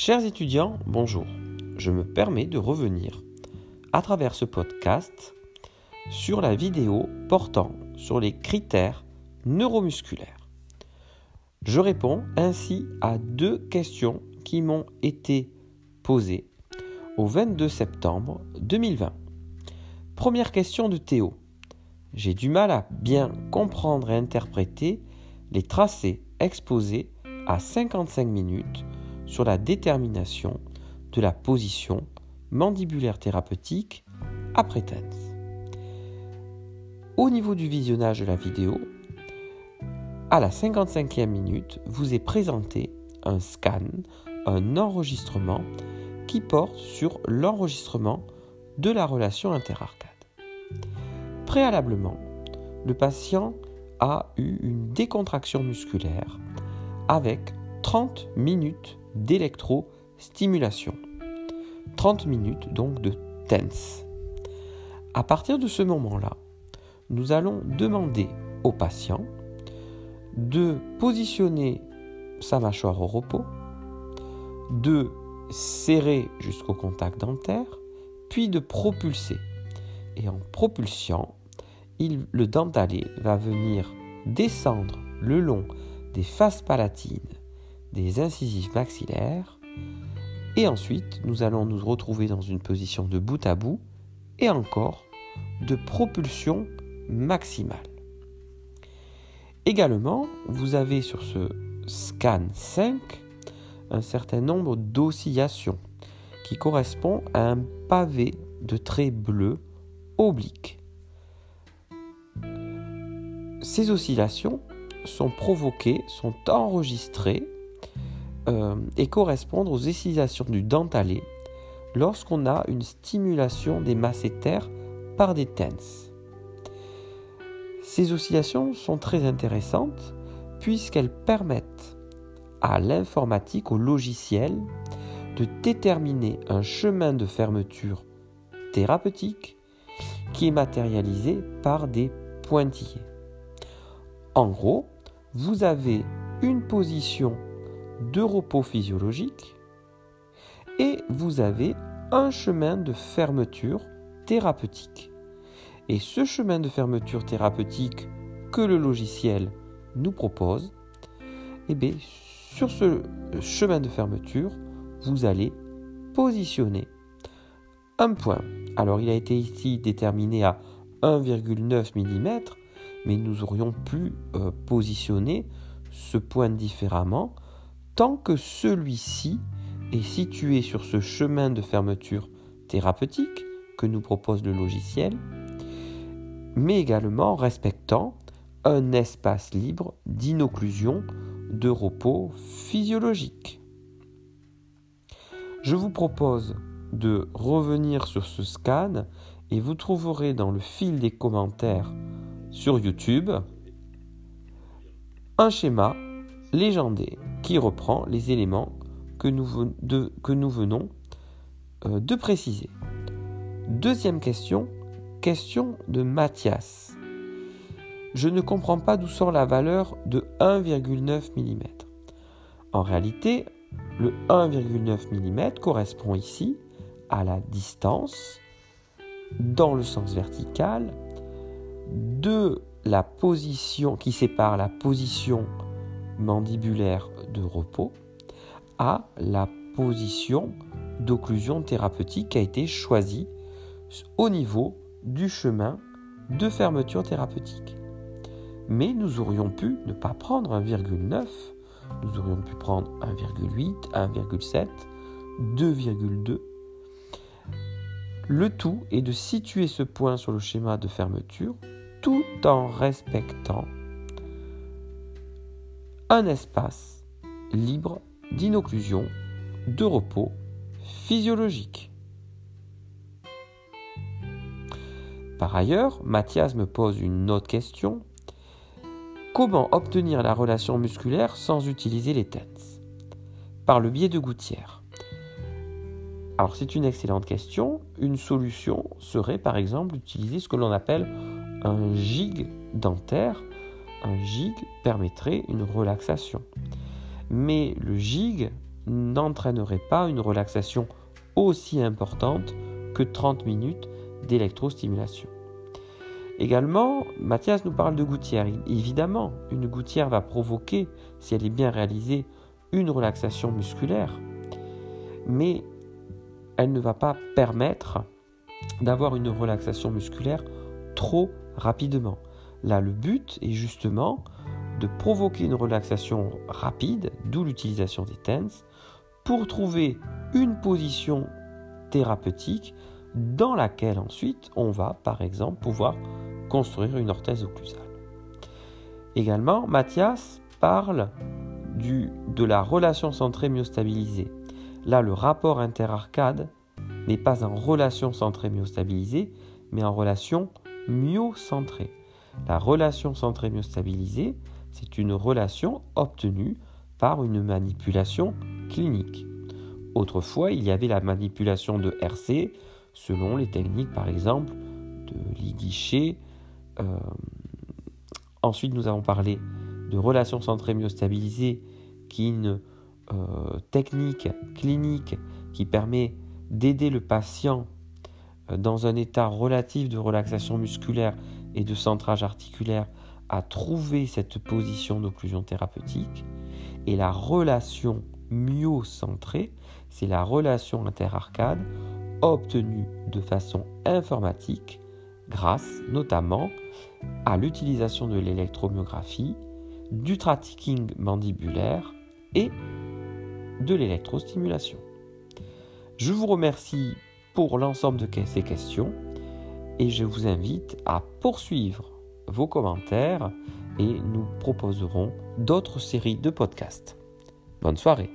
Chers étudiants, bonjour. Je me permets de revenir à travers ce podcast sur la vidéo portant sur les critères neuromusculaires. Je réponds ainsi à deux questions qui m'ont été posées au 22 septembre 2020. Première question de Théo. J'ai du mal à bien comprendre et interpréter les tracés exposés à 55 minutes sur la détermination de la position mandibulaire thérapeutique après TENS. Au niveau du visionnage de la vidéo, à la 55e minute, vous est présenté un scan, un enregistrement qui porte sur l'enregistrement de la relation interarcade. Préalablement, le patient a eu une décontraction musculaire avec 30 minutes d'électrostimulation. 30 minutes donc de TENS. À partir de ce moment-là, nous allons demander au patient de positionner sa mâchoire au repos, de serrer jusqu'au contact dentaire, puis de propulser. Et en propulsant, il, le dentalé va venir descendre le long des faces palatines, des incisives maxillaires, et ensuite nous allons nous retrouver dans une position de bout à bout et encore de propulsion maximale. Également, vous avez sur ce scan 5 un certain nombre d'oscillations qui correspond à un pavé de traits bleus obliques. Ces oscillations sont provoquées, sont enregistrées euh, et correspondent aux oscillations du dentalé lorsqu'on a une stimulation des masséters par des TENS. Ces oscillations sont très intéressantes puisqu'elles permettent à l'informatique, au logiciel, de déterminer un chemin de fermeture thérapeutique qui est matérialisé par des pointillés. En gros, vous avez une position de repos physiologique et vous avez un chemin de fermeture thérapeutique. Et ce chemin de fermeture thérapeutique que le logiciel nous propose, eh bien, sur ce chemin de fermeture, vous allez positionner un point. Alors il a été ici déterminé à 1,9 mm, mais nous aurions pu euh, positionner ce point différemment tant que celui-ci est situé sur ce chemin de fermeture thérapeutique que nous propose le logiciel, mais également respectant un espace libre d'inocclusion de repos physiologique. Je vous propose de revenir sur ce scan et vous trouverez dans le fil des commentaires sur YouTube un schéma légendé qui reprend les éléments que nous, que nous venons euh, de préciser. Deuxième question, question de Mathias. Je ne comprends pas d'où sort la valeur de 1,9 mm. En réalité, le 1,9 mm correspond ici à la distance dans le sens vertical de la position qui sépare la position mandibulaire de repos à la position d'occlusion thérapeutique qui a été choisie au niveau du chemin de fermeture thérapeutique. Mais nous aurions pu ne pas prendre 1,9, nous aurions pu prendre 1,8, 1,7, 2,2. Le tout est de situer ce point sur le schéma de fermeture tout en respectant un espace libre d'inocclusion, de repos physiologique. Par ailleurs, Mathias me pose une autre question. Comment obtenir la relation musculaire sans utiliser les TENS Par le biais de gouttières. Alors c'est une excellente question. Une solution serait par exemple d'utiliser ce que l'on appelle un gig dentaire un gig permettrait une relaxation. Mais le gig n'entraînerait pas une relaxation aussi importante que 30 minutes d'électrostimulation. Également, Mathias nous parle de gouttière. Évidemment, une gouttière va provoquer, si elle est bien réalisée, une relaxation musculaire, mais elle ne va pas permettre d'avoir une relaxation musculaire trop rapidement. Là, le but est justement de provoquer une relaxation rapide, d'où l'utilisation des TENS, pour trouver une position thérapeutique dans laquelle ensuite on va par exemple pouvoir construire une orthèse occlusale. Également, Mathias parle de la relation centrée myostabilisée. Là, le rapport interarcade n'est pas en relation centrée myostabilisée, mais en relation myocentrée. La relation centrée myostabilisée, c'est une relation obtenue par une manipulation clinique. Autrefois, il y avait la manipulation de RC selon les techniques, par exemple, de Lee euh, ensuite, nous avons parlé de relation centrée myostabilisée, qui est une euh, technique clinique qui permet d'aider le patient euh, dans un état relatif de relaxation musculaire et de centrage articulaire à trouver cette position d'occlusion thérapeutique. Et la relation myocentrée, c'est la relation interarcade obtenue de façon informatique grâce notamment à l'utilisation de l'électromyographie, du tracking mandibulaire et de l'électrostimulation. Je vous remercie pour l'ensemble de ces questions et je vous invite à poursuivre vos commentaires et nous proposerons d'autres séries de podcasts. Bonne soirée